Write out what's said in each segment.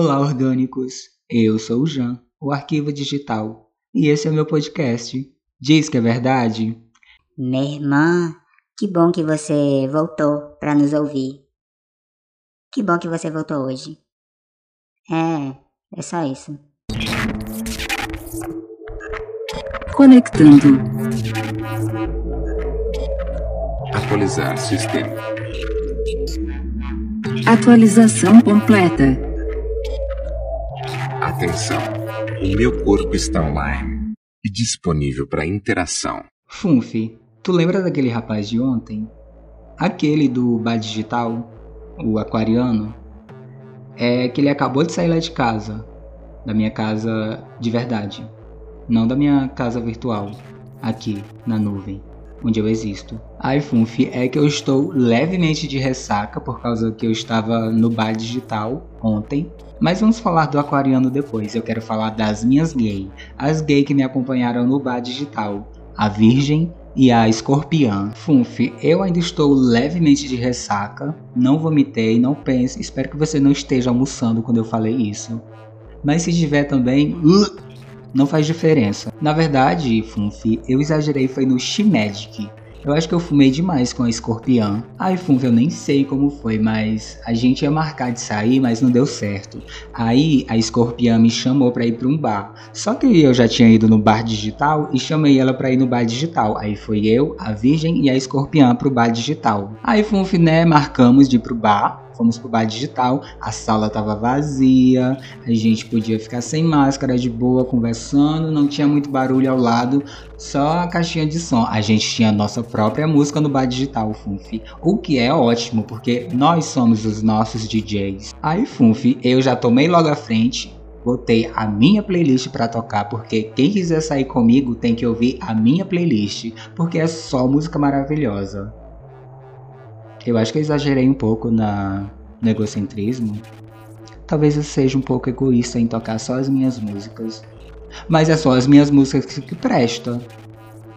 Olá, orgânicos! Eu sou o Jean, o Arquivo Digital, e esse é o meu podcast. Diz que é verdade? Minha irmã, que bom que você voltou para nos ouvir. Que bom que você voltou hoje. É, é só isso. Conectando. Atualizar sistema. Atualização completa. Atenção, o meu corpo está online e disponível para interação. Funfi, tu lembra daquele rapaz de ontem? Aquele do bar digital, o aquariano? É que ele acabou de sair lá de casa, da minha casa de verdade, não da minha casa virtual, aqui na nuvem onde eu existo. Ai, Funfi, é que eu estou levemente de ressaca por causa que eu estava no bar digital ontem. Mas vamos falar do aquariano depois. Eu quero falar das minhas gay. As gay que me acompanharam no bar digital. A Virgem e a Escorpiã. Funfi, eu ainda estou levemente de ressaca. Não vomitei, não pense. Espero que você não esteja almoçando quando eu falei isso. Mas se tiver também, uh, não faz diferença. Na verdade, Funfi, eu exagerei foi no She-Magic. Eu acho que eu fumei demais com a escorpião. Ai, Funfi, eu nem sei como foi, mas a gente ia marcar de sair, mas não deu certo. Aí a escorpião me chamou para ir para um bar. Só que eu já tinha ido no bar digital e chamei ela para ir no bar digital. Aí foi eu, a Virgem e a escorpião pro bar digital. Aí, Funfi, né, marcamos de ir pro bar fomos pro bar digital, a sala tava vazia, a gente podia ficar sem máscara de boa, conversando, não tinha muito barulho ao lado, só a caixinha de som. A gente tinha a nossa própria música no bar digital, Funfi. O que é ótimo, porque nós somos os nossos DJs. Aí, Funfi, eu já tomei logo à frente, botei a minha playlist para tocar, porque quem quiser sair comigo tem que ouvir a minha playlist, porque é só música maravilhosa. Eu acho que eu exagerei um pouco na, no egocentrismo. Talvez eu seja um pouco egoísta em tocar só as minhas músicas. Mas é só as minhas músicas que, que prestam.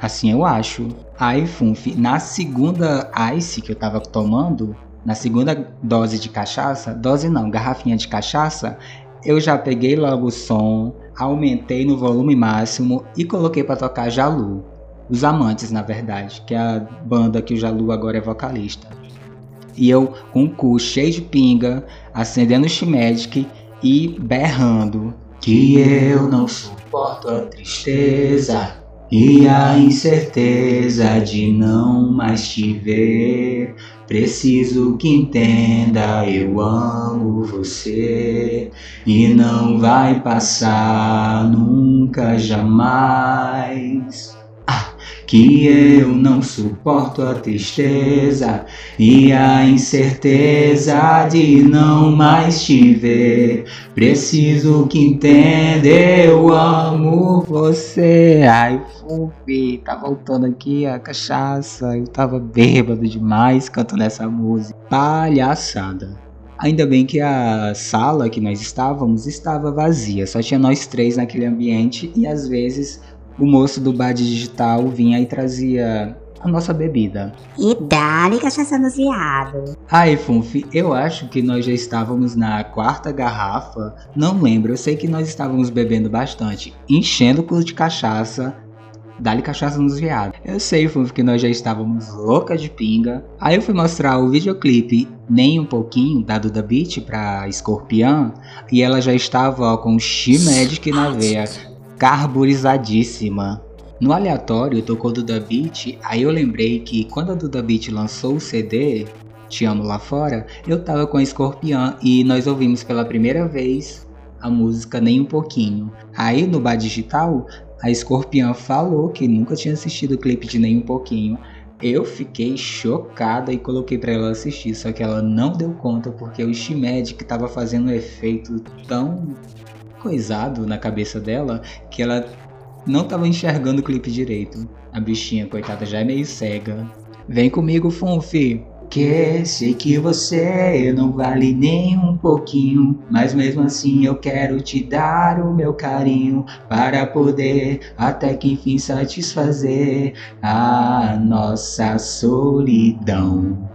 Assim eu acho. Aí, Funf, na segunda Ice que eu tava tomando, na segunda dose de cachaça, dose não, garrafinha de cachaça, eu já peguei logo o som, aumentei no volume máximo e coloquei para tocar Jalu. Os Amantes, na verdade, que é a banda que o Jalu agora é vocalista. E eu com o cu cheio de pinga, acendendo o Shimagic e berrando. Que eu não suporto a tristeza e a incerteza de não mais te ver. Preciso que entenda, eu amo você e não vai passar nunca jamais que eu não suporto a tristeza e a incerteza de não mais te ver. Preciso que entenda, eu amo você. Ai, Fufi, tá voltando aqui a cachaça. Eu tava bêbado demais cantando essa música. Palhaçada. Ainda bem que a sala que nós estávamos estava vazia, só tinha nós três naquele ambiente e às vezes o moço do bar digital vinha e trazia a nossa bebida. E dá-lhe cachaça no viado. Ai, Funfi, eu acho que nós já estávamos na quarta garrafa. Não lembro, eu sei que nós estávamos bebendo bastante, enchendo o de cachaça. Dá-lhe cachaça nos viados. Eu sei, Funfi, que nós já estávamos louca de pinga. Aí eu fui mostrar o videoclipe nem um pouquinho da Duda Beat pra Escorpião. E ela já estava ó, com o She-Magic na veia carburizadíssima. No aleatório tocou Duda Beat, aí eu lembrei que quando a Duda Beat lançou o CD, Te Amo Lá Fora, eu tava com a Escorpião e nós ouvimos pela primeira vez a música Nem Um Pouquinho. Aí no Bar Digital, a Escorpião falou que nunca tinha assistido o clipe de Nem Um Pouquinho. Eu fiquei chocada e coloquei para ela assistir, só que ela não deu conta porque o Shimed tava fazendo um efeito tão coisado na cabeça dela que ela não estava enxergando o clipe direito. A bichinha, coitada, já é meio cega. Vem comigo, Funfi. Que sei que você não vale nem um pouquinho, mas mesmo assim eu quero te dar o meu carinho para poder até que enfim satisfazer a nossa solidão.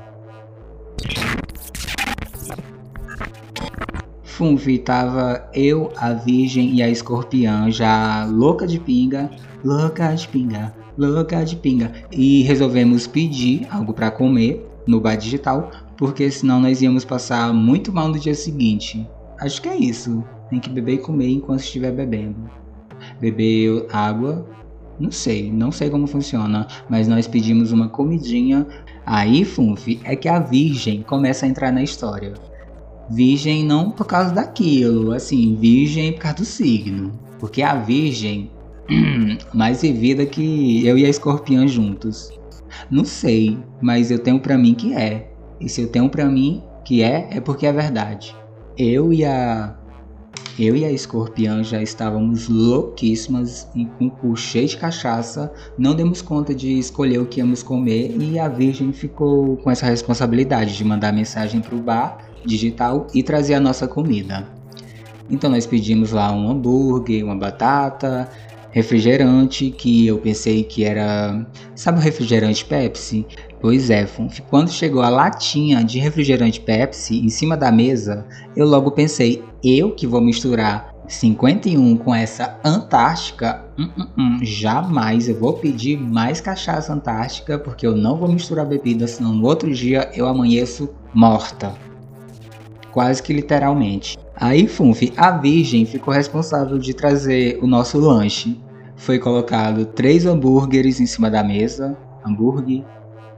Funfi, tava eu, a Virgem e a Escorpião já louca de pinga, louca de pinga, louca de pinga. E resolvemos pedir algo para comer no bar digital, porque senão nós íamos passar muito mal no dia seguinte. Acho que é isso. Tem que beber e comer enquanto estiver bebendo. Beber água, não sei, não sei como funciona, mas nós pedimos uma comidinha. Aí, Funfi, é que a Virgem começa a entrar na história. Virgem não por causa daquilo, assim, virgem por causa do signo. Porque a virgem mais vivida que eu e a escorpião juntos. Não sei, mas eu tenho para mim que é. E se eu tenho para mim que é, é porque é verdade. Eu e a eu e a escorpião já estávamos louquíssimas e com o cheio de cachaça, não demos conta de escolher o que íamos comer e a virgem ficou com essa responsabilidade de mandar mensagem pro bar digital e trazer a nossa comida. Então nós pedimos lá um hambúrguer, uma batata, refrigerante, que eu pensei que era. Sabe o refrigerante Pepsi? Pois é, quando chegou a latinha de refrigerante Pepsi em cima da mesa, eu logo pensei, eu que vou misturar 51 com essa Antártica, hum, hum, hum, jamais eu vou pedir mais cachaça Antártica, porque eu não vou misturar bebida, senão no outro dia eu amanheço morta quase que literalmente. Aí Funf, a Virgem, ficou responsável de trazer o nosso lanche. Foi colocado três hambúrgueres em cima da mesa, hambúrguer,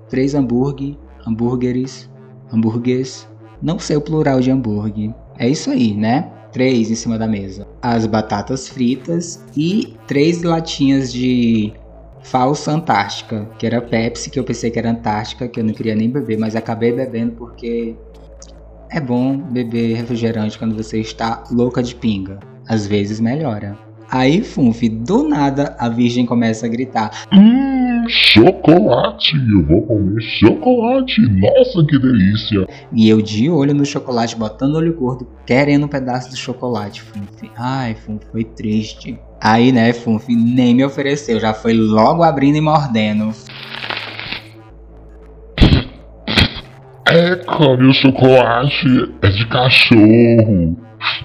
três hambúrguer, hambúrgueres, hambúrgueres, não sei o plural de hambúrguer. É isso aí, né? Três em cima da mesa. As batatas fritas e três latinhas de falsa Antártica, que era Pepsi, que eu pensei que era Antártica, que eu não queria nem beber, mas acabei bebendo porque é bom beber refrigerante quando você está louca de pinga. Às vezes melhora. Aí, Funf, do nada a virgem começa a gritar: Hum, chocolate! Eu vou comer chocolate! Nossa, que delícia! E eu de olho no chocolate, botando olho gordo, querendo um pedaço do chocolate, Funf. Ai, Funf, foi triste. Aí, né, Funf, nem me ofereceu, já foi logo abrindo e mordendo. É, o chocolate é de cachorro.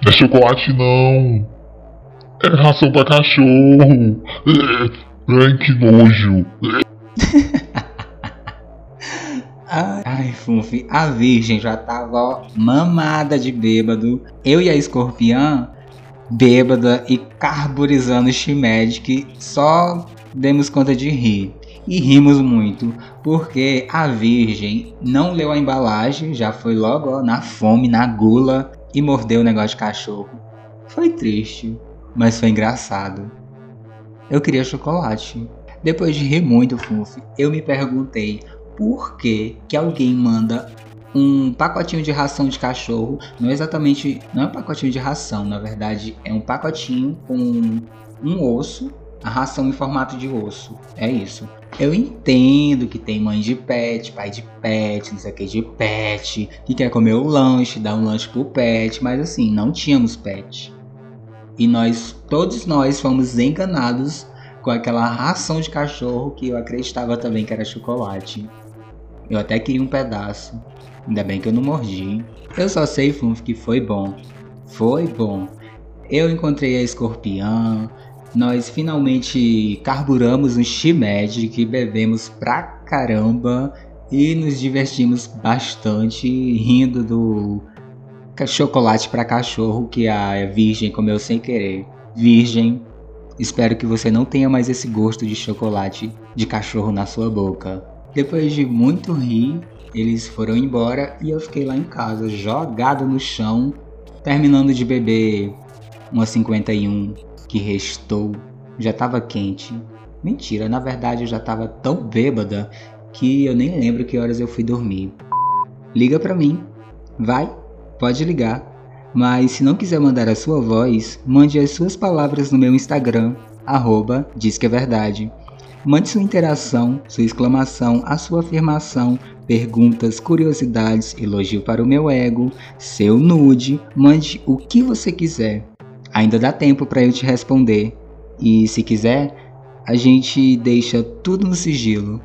Não é chocolate não. É ração pra cachorro. Ai, que nojo. Ai, Funfi, a virgem já tava ó, mamada de bêbado. Eu e a escorpião, bêbada e carburizando o Shimagic, só demos conta de rir e rimos muito, porque a Virgem não leu a embalagem, já foi logo ó, na fome, na gula e mordeu o negócio de cachorro. Foi triste, mas foi engraçado. Eu queria chocolate. Depois de rir muito, Fuf, eu me perguntei por que, que alguém manda um pacotinho de ração de cachorro, não é exatamente, não é um pacotinho de ração, na verdade é um pacotinho com um osso a ração em formato de osso. É isso. Eu entendo que tem mãe de pet, pai de pet, não sei o que de pet, que quer comer o lanche, dar um lanche pro pet, mas assim, não tínhamos pet. E nós, todos nós fomos enganados com aquela ração de cachorro que eu acreditava também que era chocolate. Eu até queria um pedaço. Ainda bem que eu não mordi. Eu só sei, Funf, que foi bom. Foi bom. Eu encontrei a escorpião, nós finalmente carburamos um Shimed que bebemos pra caramba e nos divertimos bastante rindo do chocolate para cachorro que a Virgem comeu sem querer. Virgem, espero que você não tenha mais esse gosto de chocolate de cachorro na sua boca. Depois de muito rir, eles foram embora e eu fiquei lá em casa, jogado no chão, terminando de beber uma 51 que restou já estava quente. Mentira, na verdade eu já estava tão bêbada que eu nem lembro que horas eu fui dormir. Liga para mim. Vai, pode ligar. Mas se não quiser mandar a sua voz, mande as suas palavras no meu Instagram, arroba diz que é verdade. Mande sua interação, sua exclamação, a sua afirmação, perguntas, curiosidades, elogio para o meu ego, seu nude, mande o que você quiser. Ainda dá tempo para eu te responder. E se quiser, a gente deixa tudo no sigilo.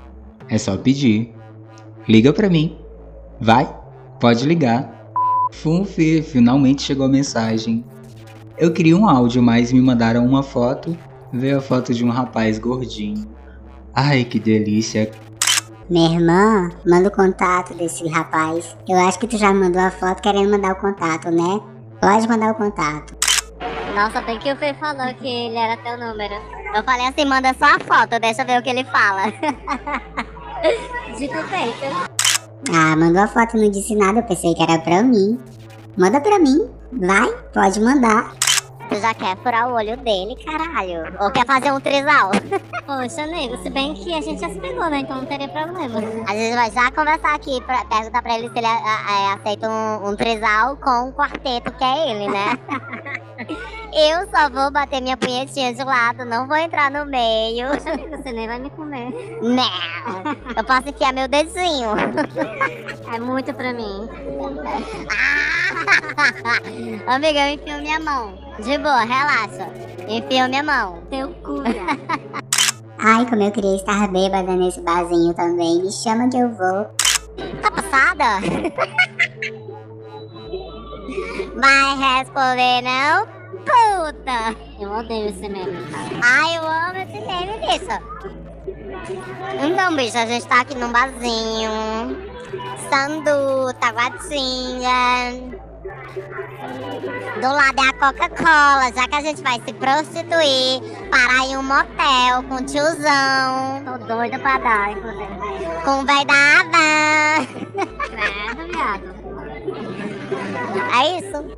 É só pedir. Liga para mim. Vai, pode ligar. Funfi, finalmente chegou a mensagem. Eu queria um áudio, mas me mandaram uma foto. Veio a foto de um rapaz gordinho. Ai, que delícia. Minha irmã, manda o contato desse rapaz. Eu acho que tu já mandou a foto querendo mandar o contato, né? Pode mandar o contato. Nossa, bem que o Fê falou que ele era teu número. Eu falei assim, manda só a foto, deixa eu ver o que ele fala. Dito feito. Ah, mandou a foto e não disse nada, eu pensei que era pra mim. Manda pra mim. Vai, pode mandar. Tu já quer furar o olho dele, caralho. Ou quer fazer um trisal. Poxa, nego, se bem que a gente já se pegou, né? Então não teria problema. A gente vai já conversar aqui, pra, perguntar pra ele se ele a- a- aceita um, um trisal com um quarteto, que é ele, né? Eu só vou bater minha punhetinha de lado, não vou entrar no meio. Você nem vai me comer. Não! Eu posso enfiar meu dedinho. É muito pra mim. Amiga, eu enfio minha mão. De boa, relaxa. Enfio minha mão. Teu cu, Ai, como eu queria estar bêbada nesse barzinho também. Me chama que eu vou. Tá passada? Vai responder não? Puta! Eu odeio esse meme, cara. Ai, eu amo esse meme, bicho. Então, bicho, a gente tá aqui num barzinho. Sandu, Taguatinga. Do lado é a Coca-Cola, já que a gente vai se prostituir, parar em um motel com o tiozão. Tô doida pra dar, inclusive. Com o véi da Havan. Credo, viado. É isso.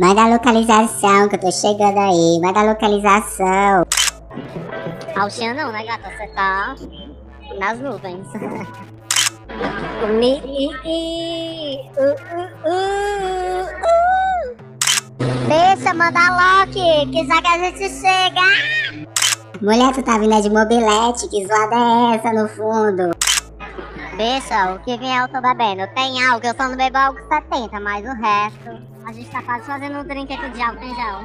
Manda a localização que eu tô chegando aí. Manda a localização. Altinha não, né, gata? Você tá nas nuvens. Mi, i, i, uh, uh, uh, uh. Deixa, manda Loki, que já que a gente chega. Mulher, tu tá vindo de mobilete. Que zoada é essa no fundo? Bicha, o que vier eu tô bebendo. Tem álcool, eu só não bebo álcool 70, mas o resto... A gente tá quase fazendo um drink aqui de álcool em gel.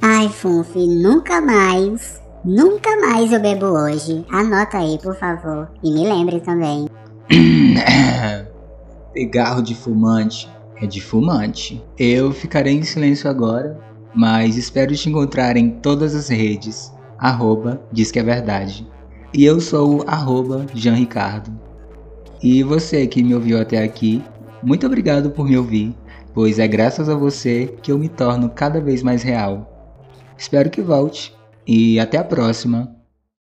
Ai, Funfi, nunca mais. Nunca mais eu bebo hoje. Anota aí, por favor. E me lembre também. Cigarro de fumante é de fumante. Eu ficarei em silêncio agora, mas espero te encontrar em todas as redes. Arroba diz que é verdade. E eu sou o arroba Jean Ricardo. E você que me ouviu até aqui, muito obrigado por me ouvir, pois é graças a você que eu me torno cada vez mais real. Espero que volte e até a próxima.